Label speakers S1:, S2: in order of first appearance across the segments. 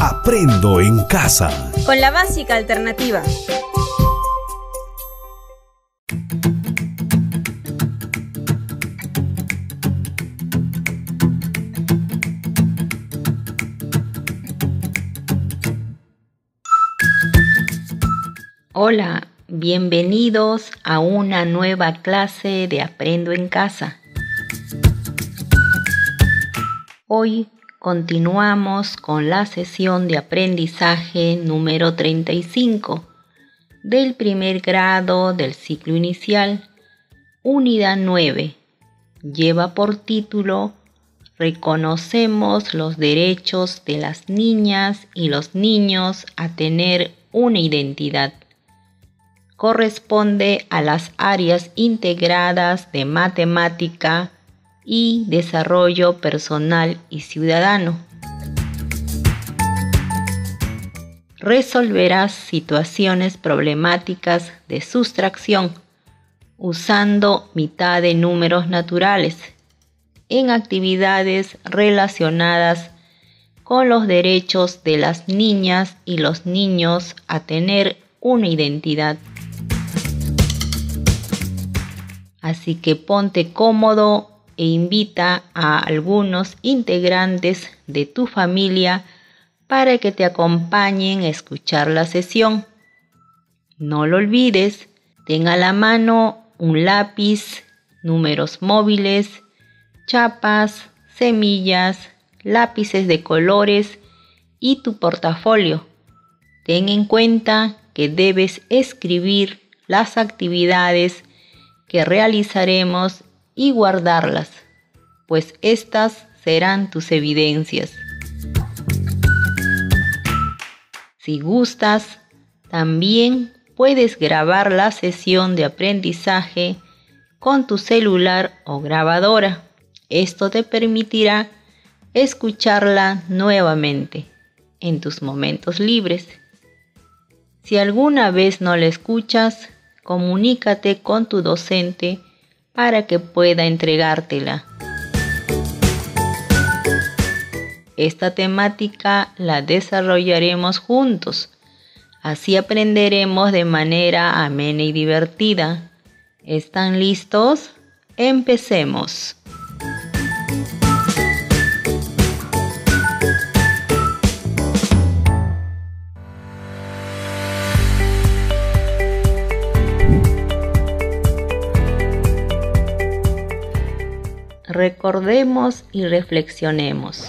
S1: Aprendo en casa.
S2: Con la básica alternativa.
S3: Hola, bienvenidos a una nueva clase de Aprendo en casa. Hoy continuamos con la sesión de aprendizaje número 35 del primer grado del ciclo inicial, unidad 9. Lleva por título Reconocemos los derechos de las niñas y los niños a tener una identidad corresponde a las áreas integradas de matemática y desarrollo personal y ciudadano. Resolverás situaciones problemáticas de sustracción usando mitad de números naturales en actividades relacionadas con los derechos de las niñas y los niños a tener una identidad. Así que ponte cómodo e invita a algunos integrantes de tu familia para que te acompañen a escuchar la sesión. No lo olvides, ten a la mano un lápiz, números móviles, chapas, semillas, lápices de colores y tu portafolio. Ten en cuenta que debes escribir las actividades que realizaremos y guardarlas, pues estas serán tus evidencias. Si gustas, también puedes grabar la sesión de aprendizaje con tu celular o grabadora. Esto te permitirá escucharla nuevamente en tus momentos libres. Si alguna vez no la escuchas, comunícate con tu docente para que pueda entregártela. Esta temática la desarrollaremos juntos, así aprenderemos de manera amena y divertida. ¿Están listos? Empecemos. Recordemos y reflexionemos.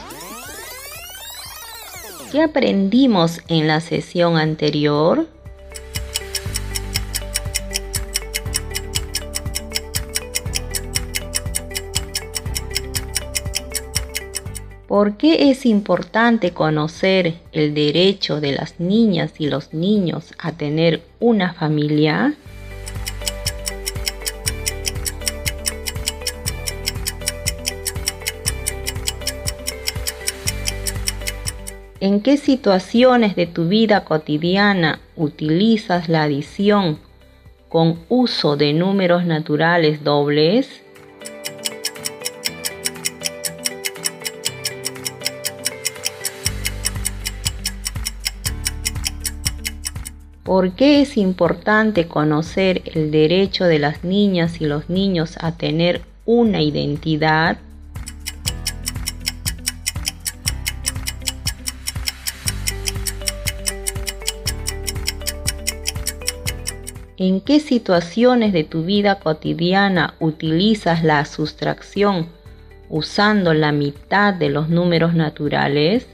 S3: ¿Qué aprendimos en la sesión anterior? ¿Por qué es importante conocer el derecho de las niñas y los niños a tener una familia? ¿En qué situaciones de tu vida cotidiana utilizas la adición con uso de números naturales dobles? ¿Por qué es importante conocer el derecho de las niñas y los niños a tener una identidad? ¿En qué situaciones de tu vida cotidiana utilizas la sustracción usando la mitad de los números naturales?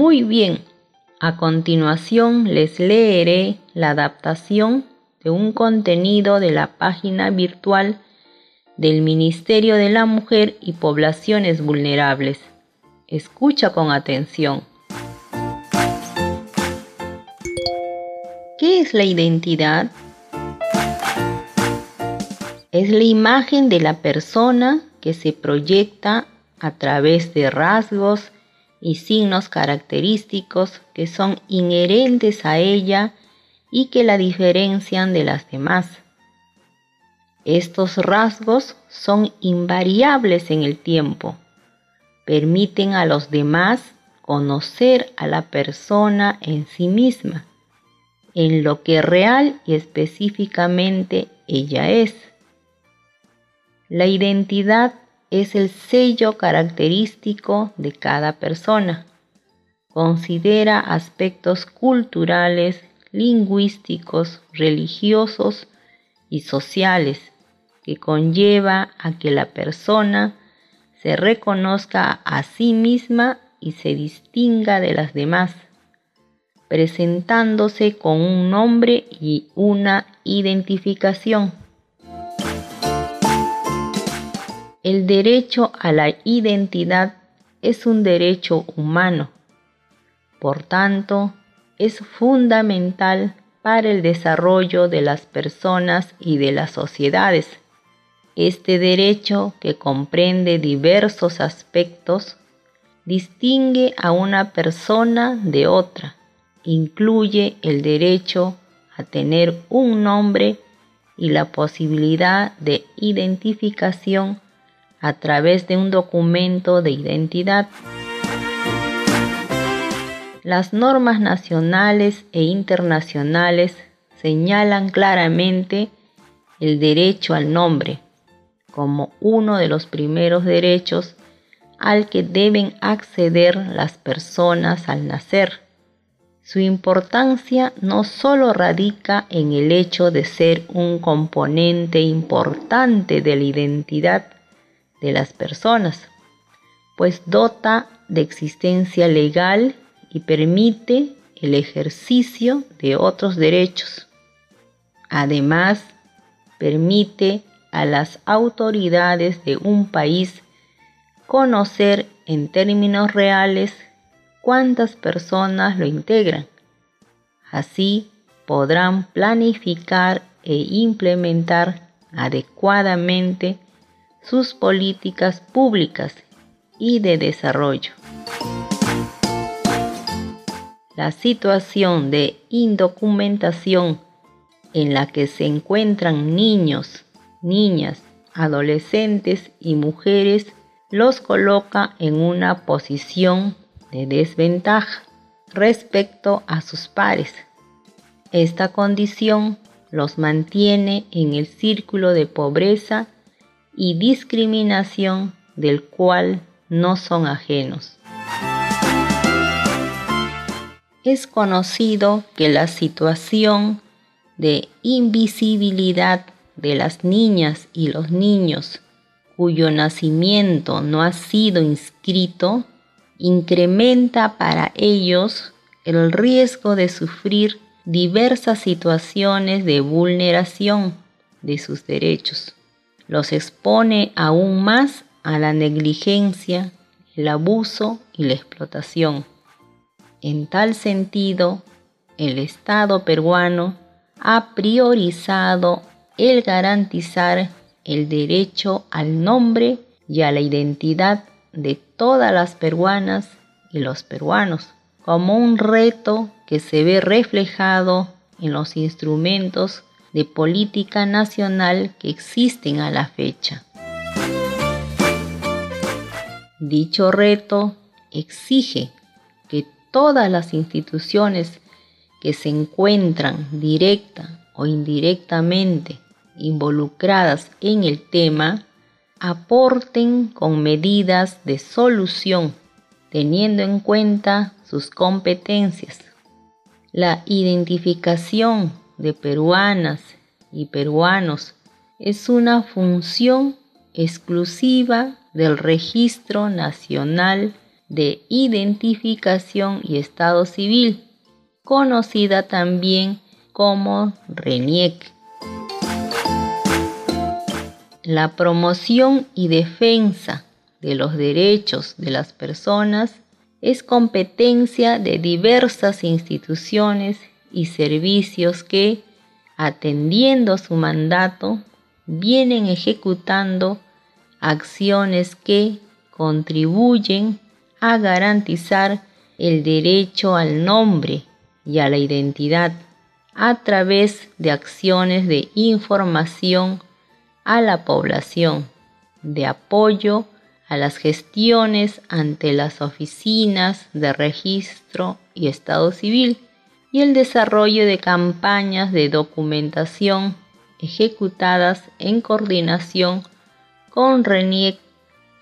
S3: Muy bien, a continuación les leeré la adaptación de un contenido de la página virtual del Ministerio de la Mujer y Poblaciones Vulnerables. Escucha con atención. ¿Qué es la identidad? es la imagen de la persona que se proyecta a través de rasgos y signos característicos que son inherentes a ella y que la diferencian de las demás. Estos rasgos son invariables en el tiempo, permiten a los demás conocer a la persona en sí misma, en lo que real y específicamente ella es. La identidad es el sello característico de cada persona. Considera aspectos culturales, lingüísticos, religiosos y sociales que conlleva a que la persona se reconozca a sí misma y se distinga de las demás, presentándose con un nombre y una identificación. El derecho a la identidad es un derecho humano. Por tanto, es fundamental para el desarrollo de las personas y de las sociedades. Este derecho, que comprende diversos aspectos, distingue a una persona de otra. Incluye el derecho a tener un nombre y la posibilidad de identificación a través de un documento de identidad. Las normas nacionales e internacionales señalan claramente el derecho al nombre como uno de los primeros derechos al que deben acceder las personas al nacer. Su importancia no solo radica en el hecho de ser un componente importante de la identidad de las personas, pues dota de existencia legal y permite el ejercicio de otros derechos. Además, permite a las autoridades de un país conocer en términos reales cuántas personas lo integran. Así podrán planificar e implementar adecuadamente sus políticas públicas y de desarrollo. La situación de indocumentación en la que se encuentran niños niñas, adolescentes y mujeres los coloca en una posición de desventaja respecto a sus pares. Esta condición los mantiene en el círculo de pobreza y discriminación del cual no son ajenos. Es conocido que la situación de invisibilidad de las niñas y los niños cuyo nacimiento no ha sido inscrito, incrementa para ellos el riesgo de sufrir diversas situaciones de vulneración de sus derechos. Los expone aún más a la negligencia, el abuso y la explotación. En tal sentido, el Estado peruano ha priorizado el garantizar el derecho al nombre y a la identidad de todas las peruanas y los peruanos, como un reto que se ve reflejado en los instrumentos de política nacional que existen a la fecha. Dicho reto exige que todas las instituciones que se encuentran directa o indirectamente involucradas en el tema aporten con medidas de solución teniendo en cuenta sus competencias. La identificación de peruanas y peruanos es una función exclusiva del Registro Nacional de Identificación y Estado Civil, conocida también como RENIEC. La promoción y defensa de los derechos de las personas es competencia de diversas instituciones y servicios que, atendiendo su mandato, vienen ejecutando acciones que contribuyen a garantizar el derecho al nombre y a la identidad a través de acciones de información a la población, de apoyo a las gestiones ante las oficinas de registro y estado civil y el desarrollo de campañas de documentación ejecutadas en coordinación con RENIEC,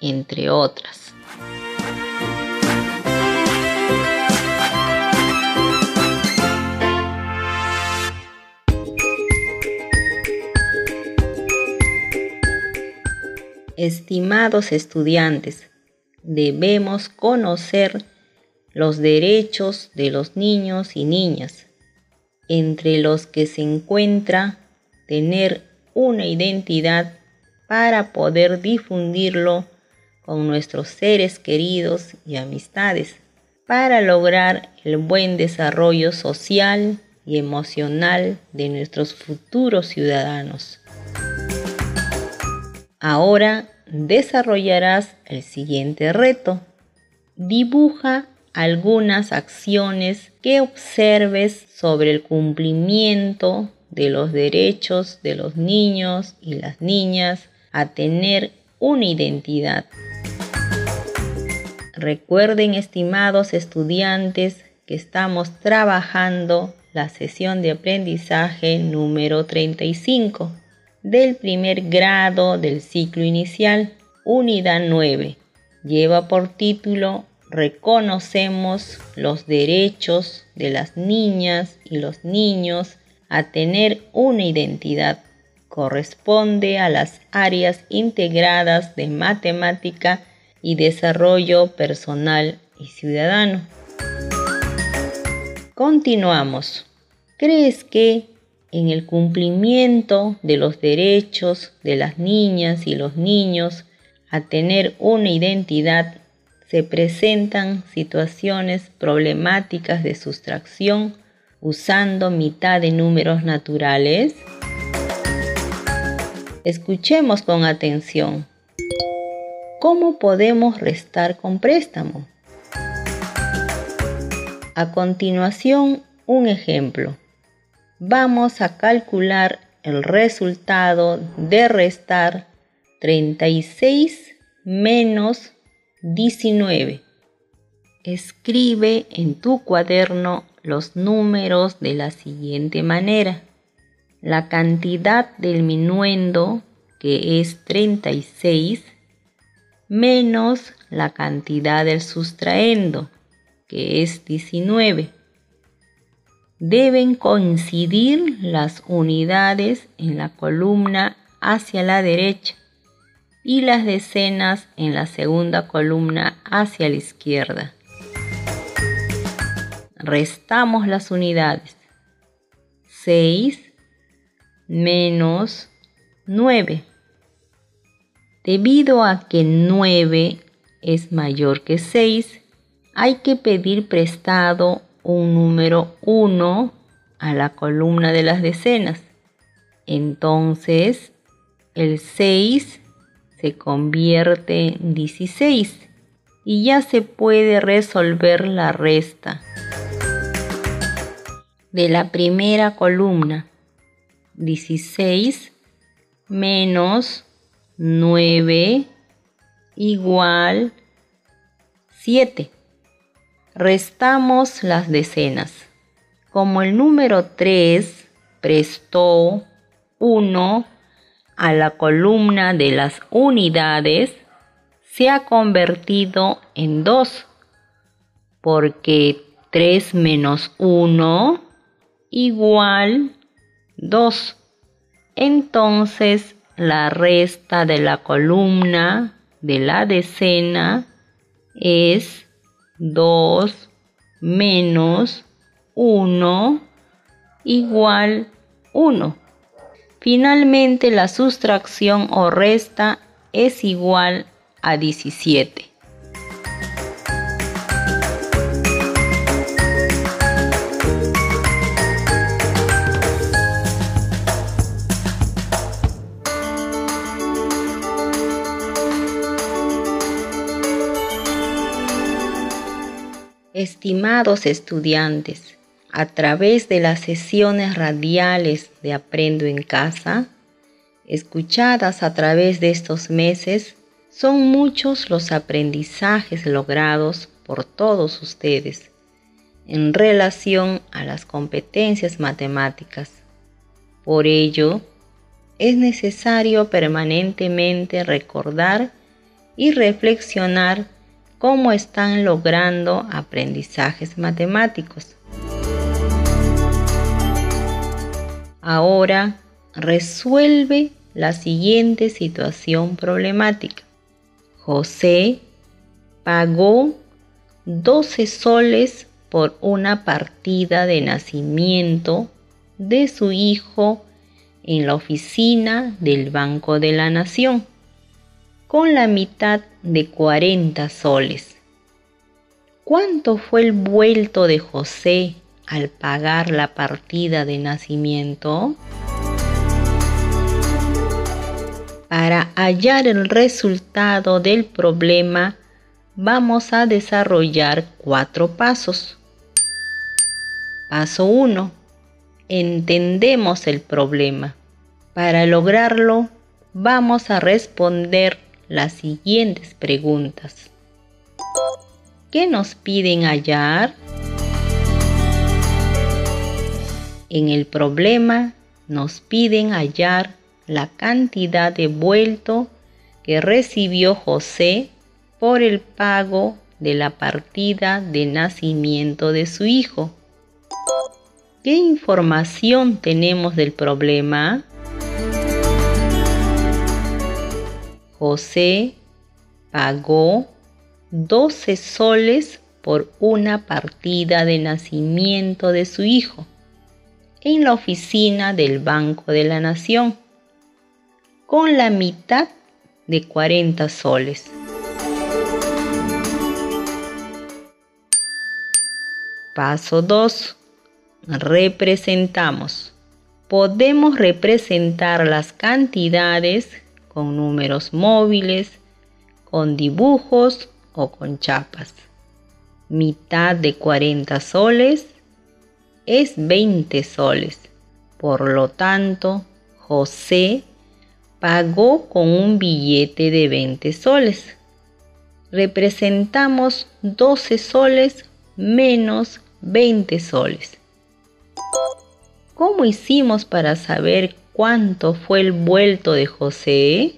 S3: entre otras. Estimados estudiantes, debemos conocer los derechos de los niños y niñas, entre los que se encuentra tener una identidad para poder difundirlo con nuestros seres queridos y amistades, para lograr el buen desarrollo social y emocional de nuestros futuros ciudadanos. Ahora desarrollarás el siguiente reto. Dibuja algunas acciones que observes sobre el cumplimiento de los derechos de los niños y las niñas a tener una identidad. Recuerden, estimados estudiantes, que estamos trabajando la sesión de aprendizaje número 35 del primer grado del ciclo inicial, unidad 9. Lleva por título Reconocemos los derechos de las niñas y los niños a tener una identidad. Corresponde a las áreas integradas de matemática y desarrollo personal y ciudadano. Continuamos. ¿Crees que en el cumplimiento de los derechos de las niñas y los niños a tener una identidad se presentan situaciones problemáticas de sustracción usando mitad de números naturales? Escuchemos con atención. ¿Cómo podemos restar con préstamo? A continuación, un ejemplo vamos a calcular el resultado de restar 36 menos 19. Escribe en tu cuaderno los números de la siguiente manera. La cantidad del minuendo, que es 36, menos la cantidad del sustraendo, que es 19 deben coincidir las unidades en la columna hacia la derecha y las decenas en la segunda columna hacia la izquierda. Restamos las unidades. 6 menos 9. Debido a que 9 es mayor que 6, hay que pedir prestado un número 1 a la columna de las decenas. Entonces, el 6 se convierte en 16 y ya se puede resolver la resta de la primera columna. 16 menos 9 igual 7. Restamos las decenas. Como el número 3 prestó 1 a la columna de las unidades, se ha convertido en 2, porque 3 menos 1 igual 2. Entonces la resta de la columna de la decena es 2 menos 1 igual 1. Finalmente la sustracción o resta es igual a 17. Estimados estudiantes, a través de las sesiones radiales de Aprendo en Casa, escuchadas a través de estos meses, son muchos los aprendizajes logrados por todos ustedes en relación a las competencias matemáticas. Por ello, es necesario permanentemente recordar y reflexionar cómo están logrando aprendizajes matemáticos. Ahora resuelve la siguiente situación problemática. José pagó 12 soles por una partida de nacimiento de su hijo en la oficina del Banco de la Nación, con la mitad de 40 soles. ¿Cuánto fue el vuelto de José al pagar la partida de nacimiento? Para hallar el resultado del problema, vamos a desarrollar cuatro pasos. Paso 1. Entendemos el problema. Para lograrlo, vamos a responder las siguientes preguntas. ¿Qué nos piden hallar? En el problema nos piden hallar la cantidad de vuelto que recibió José por el pago de la partida de nacimiento de su hijo. ¿Qué información tenemos del problema? José pagó 12 soles por una partida de nacimiento de su hijo en la oficina del Banco de la Nación, con la mitad de 40 soles. Paso 2 representamos. Podemos representar las cantidades con números móviles, con dibujos o con chapas. Mitad de 40 soles es 20 soles. Por lo tanto, José pagó con un billete de 20 soles. Representamos 12 soles menos 20 soles. ¿Cómo hicimos para saber cuánto fue el vuelto de José?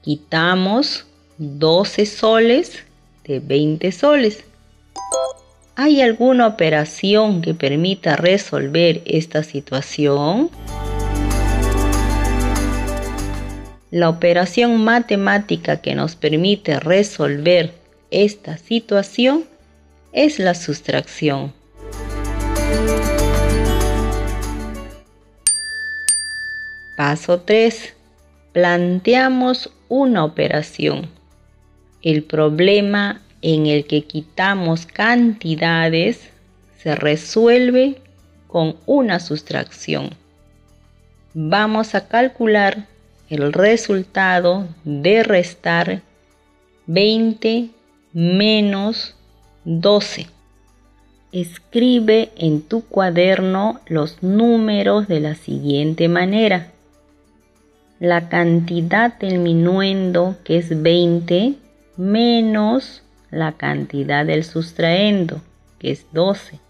S3: Quitamos 12 soles de 20 soles. ¿Hay alguna operación que permita resolver esta situación? La operación matemática que nos permite resolver esta situación es la sustracción. Paso 3. Planteamos una operación. El problema en el que quitamos cantidades se resuelve con una sustracción. Vamos a calcular el resultado de restar 20 menos 12. Escribe en tu cuaderno los números de la siguiente manera. La cantidad del minuendo, que es 20, menos la cantidad del sustraendo, que es 12.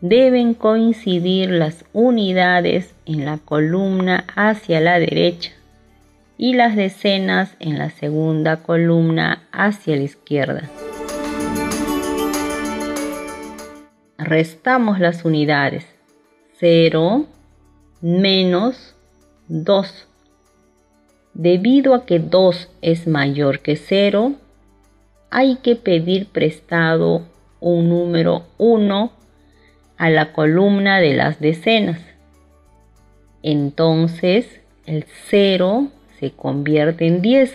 S3: Deben coincidir las unidades en la columna hacia la derecha y las decenas en la segunda columna hacia la izquierda. restamos las unidades. 0 menos 2. Debido a que 2 es mayor que 0, hay que pedir prestado un número 1 a la columna de las decenas. Entonces el 0 se convierte en 10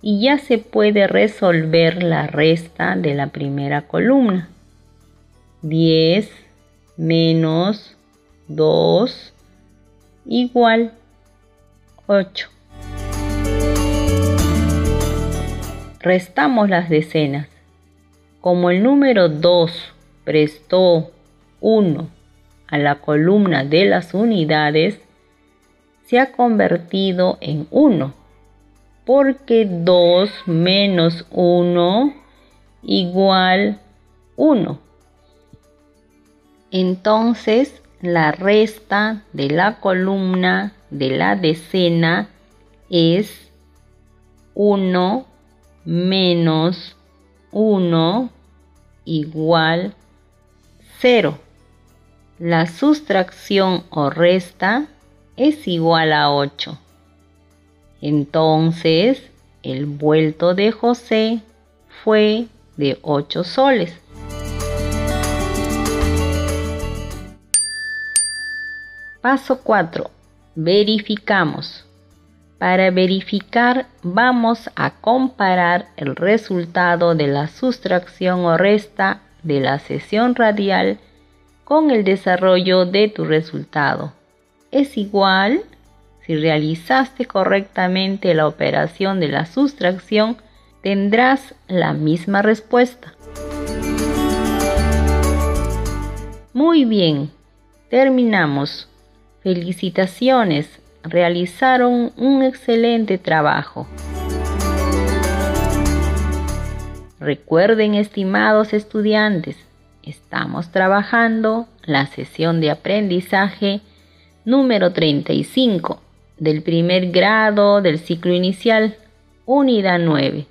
S3: y ya se puede resolver la resta de la primera columna. 10 menos 2 igual 8. Restamos las decenas. Como el número 2 prestó 1 a la columna de las unidades, se ha convertido en 1, porque 2 menos 1 igual 1. Entonces, la resta de la columna de la decena es 1 menos 1 igual 0. La sustracción o resta es igual a 8. Entonces, el vuelto de José fue de 8 soles. Paso 4. Verificamos. Para verificar vamos a comparar el resultado de la sustracción o resta de la sesión radial con el desarrollo de tu resultado. Es igual si realizaste correctamente la operación de la sustracción, tendrás la misma respuesta. Muy bien, terminamos. Felicitaciones, realizaron un excelente trabajo. Recuerden, estimados estudiantes, estamos trabajando la sesión de aprendizaje número 35 del primer grado del ciclo inicial, unidad 9.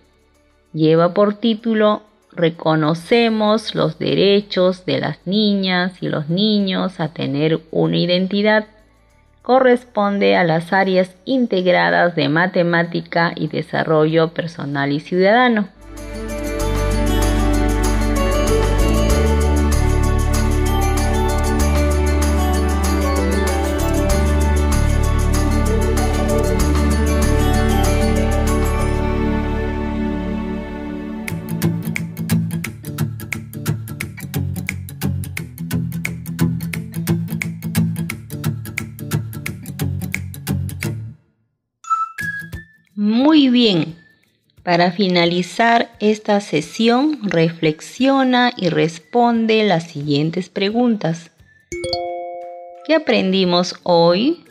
S3: Lleva por título Reconocemos los derechos de las niñas y los niños a tener una identidad. Corresponde a las áreas integradas de matemática y desarrollo personal y ciudadano. Muy bien. Para finalizar esta sesión, reflexiona y responde las siguientes preguntas. ¿Qué aprendimos hoy?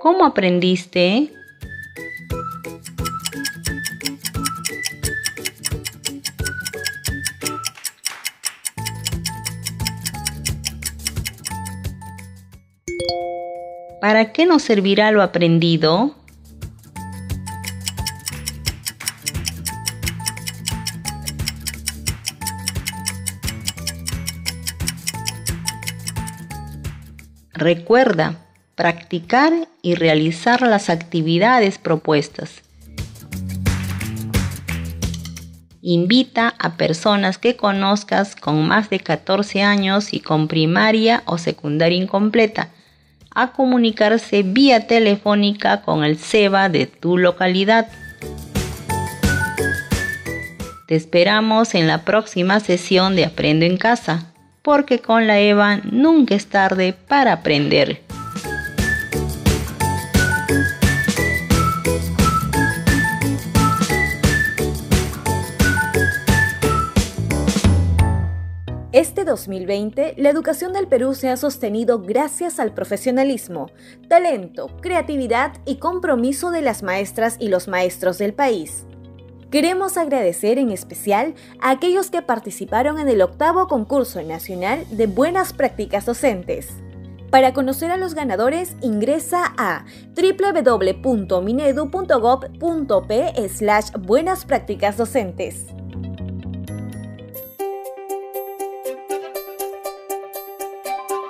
S3: ¿Cómo aprendiste? ¿Para qué nos servirá lo aprendido? Recuerda practicar y realizar las actividades propuestas. Invita a personas que conozcas con más de 14 años y con primaria o secundaria incompleta a comunicarse vía telefónica con el SEBA de tu localidad. Te esperamos en la próxima sesión de Aprendo en Casa, porque con la EVA nunca es tarde para aprender.
S2: Este 2020, la educación del Perú se ha sostenido gracias al profesionalismo, talento, creatividad y compromiso de las maestras y los maestros del país. Queremos agradecer en especial a aquellos que participaron en el octavo concurso nacional de buenas prácticas docentes. Para conocer a los ganadores, ingresa a www.minedu.gov.p slash buenas prácticas docentes.